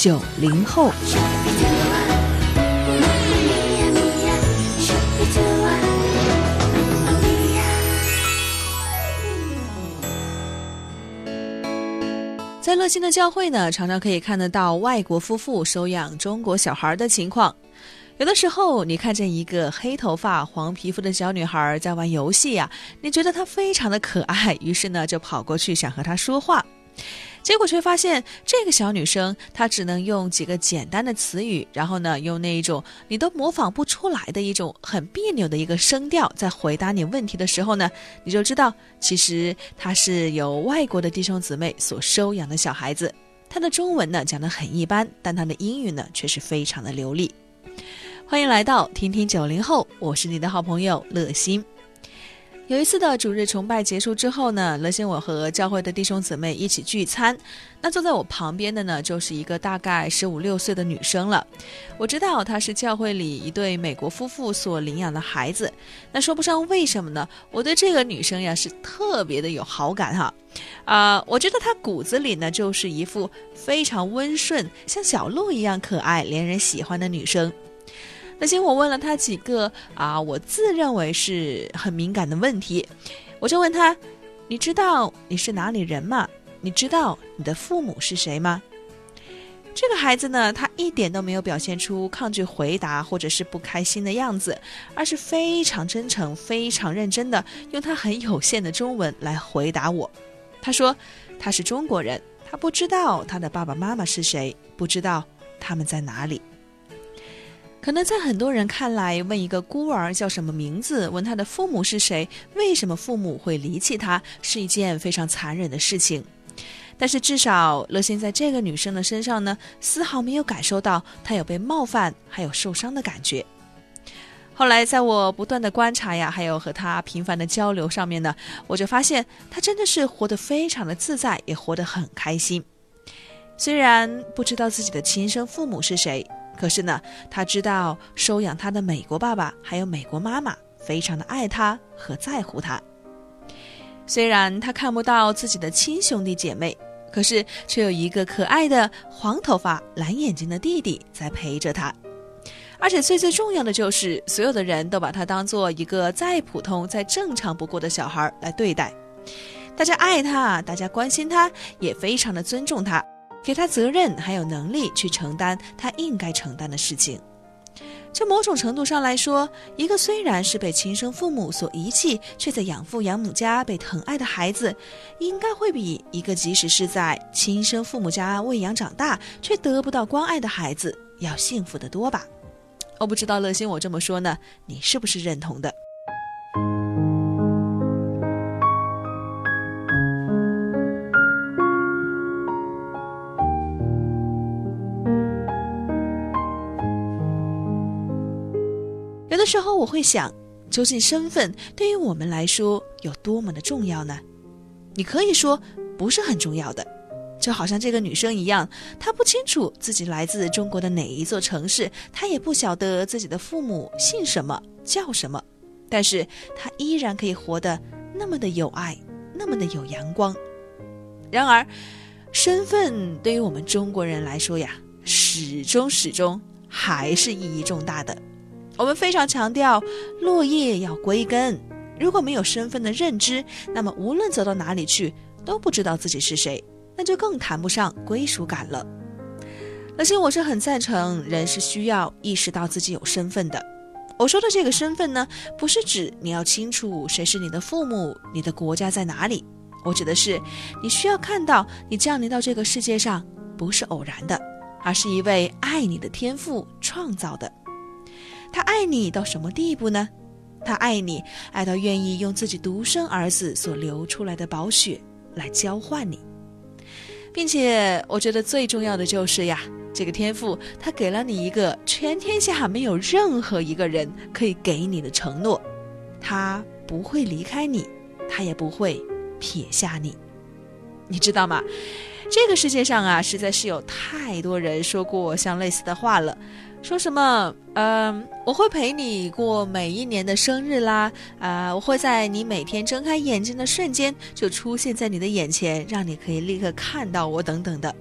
九零后，在乐心的教会呢，常常可以看得到外国夫妇收养中国小孩的情况。有的时候，你看见一个黑头发、黄皮肤的小女孩在玩游戏呀，你觉得她非常的可爱，于是呢，就跑过去想和她说话。结果却发现，这个小女生她只能用几个简单的词语，然后呢，用那一种你都模仿不出来的一种很别扭的一个声调，在回答你问题的时候呢，你就知道，其实她是由外国的弟兄姊妹所收养的小孩子。她的中文呢讲得很一般，但她的英语呢却是非常的流利。欢迎来到听听九零后，我是你的好朋友乐心。有一次的主日崇拜结束之后呢，乐心我和教会的弟兄姊妹一起聚餐。那坐在我旁边的呢，就是一个大概十五六岁的女生了。我知道她是教会里一对美国夫妇所领养的孩子。那说不上为什么呢？我对这个女生呀是特别的有好感哈。啊，我觉得她骨子里呢就是一副非常温顺，像小鹿一样可爱、连人喜欢的女生。那先我问了他几个啊，我自认为是很敏感的问题，我就问他：“你知道你是哪里人吗？你知道你的父母是谁吗？”这个孩子呢，他一点都没有表现出抗拒回答或者是不开心的样子，而是非常真诚、非常认真的用他很有限的中文来回答我。他说他是中国人，他不知道他的爸爸妈妈是谁，不知道他们在哪里。可能在很多人看来，问一个孤儿叫什么名字，问他的父母是谁，为什么父母会离弃他，是一件非常残忍的事情。但是至少乐心在这个女生的身上呢，丝毫没有感受到她有被冒犯还有受伤的感觉。后来在我不断的观察呀，还有和她频繁的交流上面呢，我就发现她真的是活得非常的自在，也活得很开心。虽然不知道自己的亲生父母是谁。可是呢，他知道收养他的美国爸爸还有美国妈妈非常的爱他和在乎他。虽然他看不到自己的亲兄弟姐妹，可是却有一个可爱的黄头发蓝眼睛的弟弟在陪着他。而且最最重要的就是，所有的人都把他当做一个再普通、再正常不过的小孩来对待。大家爱他，大家关心他，也非常的尊重他。给他责任，还有能力去承担他应该承担的事情。就某种程度上来说，一个虽然是被亲生父母所遗弃，却在养父养母家被疼爱的孩子，应该会比一个即使是在亲生父母家喂养长大却得不到关爱的孩子要幸福得多吧？我不知道乐心我这么说呢，你是不是认同的？时候我会想，究竟身份对于我们来说有多么的重要呢？你可以说不是很重要的，就好像这个女生一样，她不清楚自己来自中国的哪一座城市，她也不晓得自己的父母姓什么叫什么，但是她依然可以活得那么的有爱，那么的有阳光。然而，身份对于我们中国人来说呀，始终始终还是意义重大的。我们非常强调落叶要归根。如果没有身份的认知，那么无论走到哪里去，都不知道自己是谁，那就更谈不上归属感了。而且我是很赞成人是需要意识到自己有身份的。我说的这个身份呢，不是指你要清楚谁是你的父母，你的国家在哪里。我指的是你需要看到你降临到这个世界上不是偶然的，而是一位爱你的天赋创造的。他爱你到什么地步呢？他爱你，爱到愿意用自己独生儿子所流出来的宝血来交换你。并且我觉得最重要的就是呀，这个天赋他给了你一个全天下没有任何一个人可以给你的承诺，他不会离开你，他也不会撇下你，你知道吗？这个世界上啊，实在是有太多人说过像类似的话了，说什么，嗯，我会陪你过每一年的生日啦，啊，我会在你每天睁开眼睛的瞬间就出现在你的眼前，让你可以立刻看到我，等等的。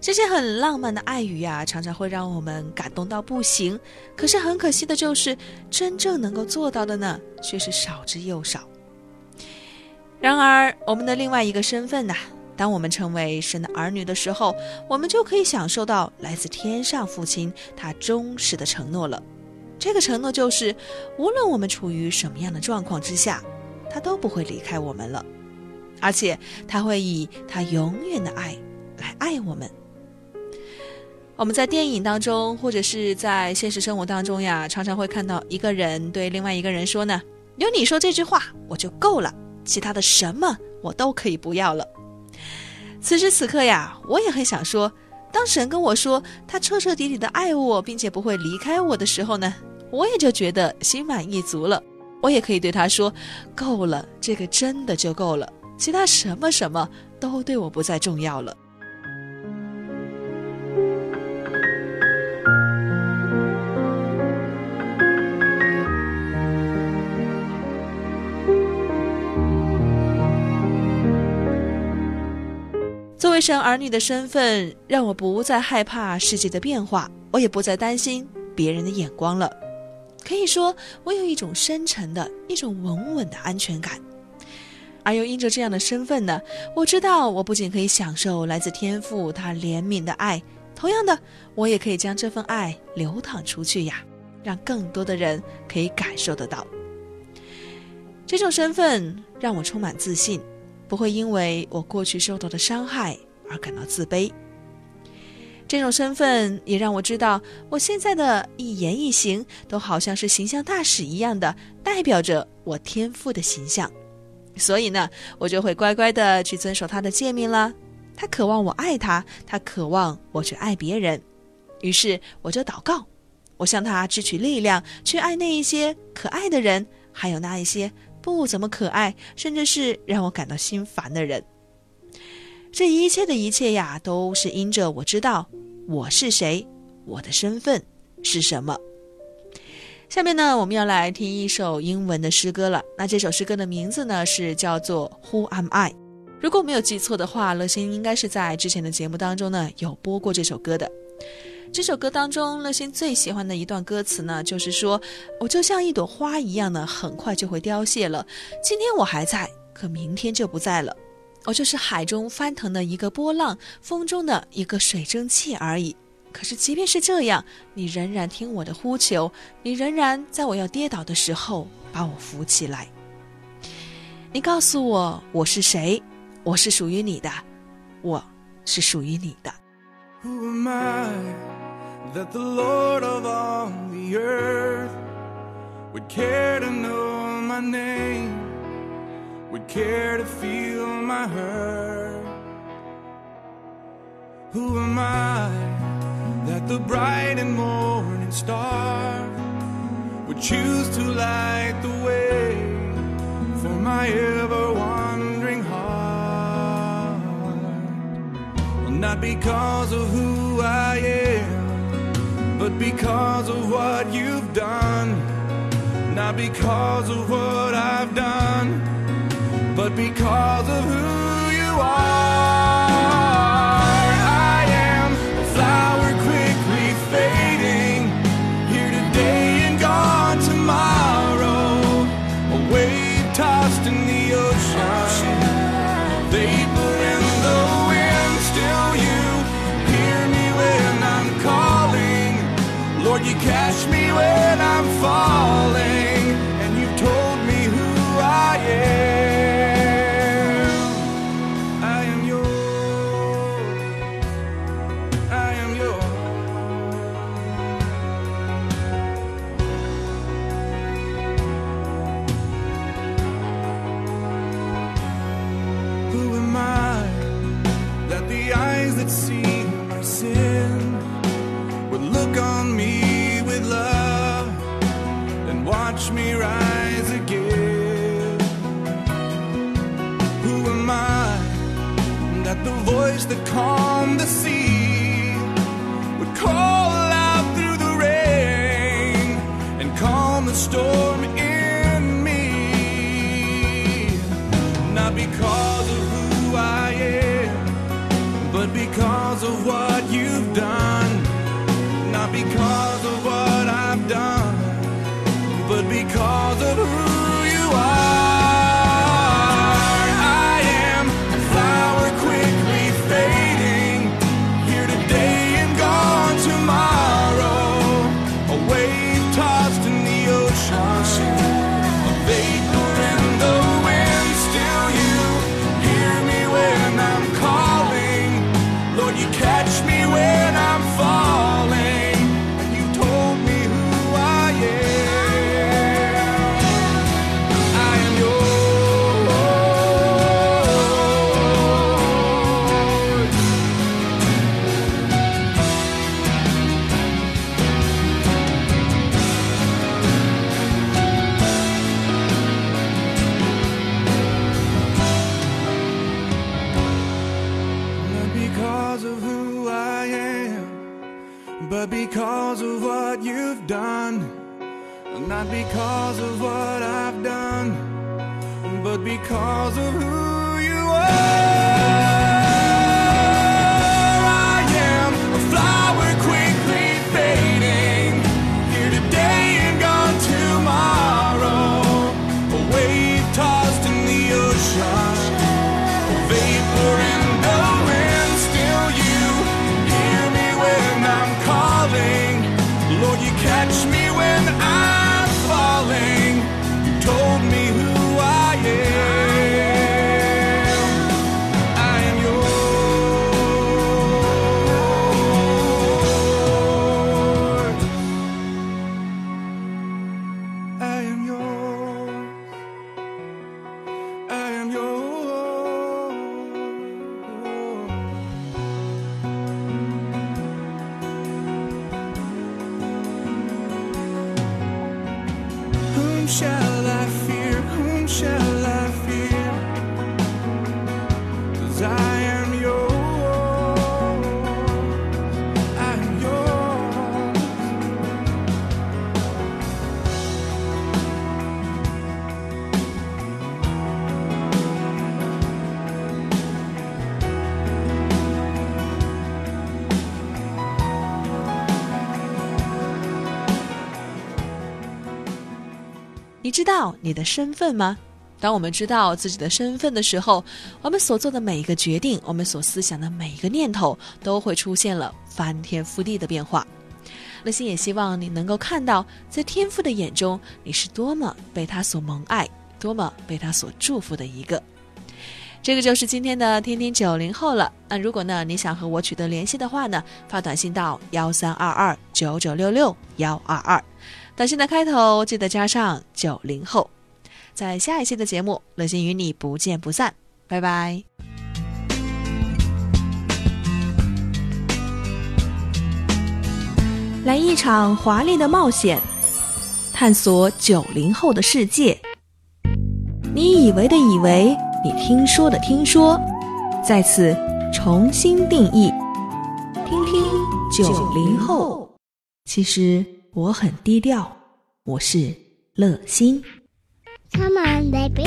这些很浪漫的爱语呀，常常会让我们感动到不行。可是很可惜的就是，真正能够做到的呢，却是少之又少。然而，我们的另外一个身份呐。当我们成为神的儿女的时候，我们就可以享受到来自天上父亲他忠实的承诺了。这个承诺就是，无论我们处于什么样的状况之下，他都不会离开我们了，而且他会以他永远的爱来爱我们。我们在电影当中，或者是在现实生活当中呀，常常会看到一个人对另外一个人说呢：“有你说这句话我就够了，其他的什么我都可以不要了。”此时此刻呀，我也很想说，当神跟我说他彻彻底底的爱我，并且不会离开我的时候呢，我也就觉得心满意足了。我也可以对他说：“够了，这个真的就够了，其他什么什么都对我不再重要了。”作为神儿女的身份，让我不再害怕世界的变化，我也不再担心别人的眼光了。可以说，我有一种深沉的、一种稳稳的安全感。而又因着这样的身份呢，我知道我不仅可以享受来自天父他怜悯的爱，同样的，我也可以将这份爱流淌出去呀，让更多的人可以感受得到。这种身份让我充满自信。不会因为我过去受到的伤害而感到自卑。这种身份也让我知道，我现在的一言一行都好像是形象大使一样的，代表着我天赋的形象。所以呢，我就会乖乖的去遵守他的诫命了。他渴望我爱他，他渴望我去爱别人。于是我就祷告，我向他支取力量，去爱那一些可爱的人，还有那一些。不怎么可爱，甚至是让我感到心烦的人。这一切的一切呀，都是因着我知道我是谁，我的身份是什么。下面呢，我们要来听一首英文的诗歌了。那这首诗歌的名字呢，是叫做《Who Am I》。如果没有记错的话，乐心应该是在之前的节目当中呢，有播过这首歌的。这首歌当中，乐心最喜欢的一段歌词呢，就是说：“我就像一朵花一样呢，很快就会凋谢了。今天我还在，可明天就不在了。我就是海中翻腾的一个波浪，风中的一个水蒸气而已。可是即便是这样，你仍然听我的呼求，你仍然在我要跌倒的时候把我扶起来。你告诉我我是谁？我是属于你的，我是属于你的。” That the Lord of all the earth would care to know my name, would care to feel my hurt? Who am I that the bright and morning star would choose to light the way for my ever wandering heart? Not because of who I am, but because of what you've done. Not because of what I've done, but because of who you are. I am a flower quickly fading, here today and gone tomorrow. A wave tossed in the ocean. Lord, you catch me when I'm falling, and you've told me who I am. I am yours. I am yours. Who am I that the eyes that see my sin? would look on me with love and watch me rise again. Who am I that the voice that calmed the sea would call out through the rain and calm the storm? But because of who you are. Shall I fear? Whom shall I 知道你的身份吗？当我们知道自己的身份的时候，我们所做的每一个决定，我们所思想的每一个念头，都会出现了翻天覆地的变化。乐心也希望你能够看到，在天父的眼中，你是多么被他所蒙爱，多么被他所祝福的一个。这个就是今天的天天九零后了。那如果呢你想和我取得联系的话呢，发短信到幺三二二九九六六幺二二，短信的开头记得加上九零后。在下一期的节目，乐心与你不见不散，拜拜。来一场华丽的冒险，探索九零后的世界。你以为的以为，你听说的听说，在此重新定义。听听九零后，其实我很低调，我是乐心。Come on, baby.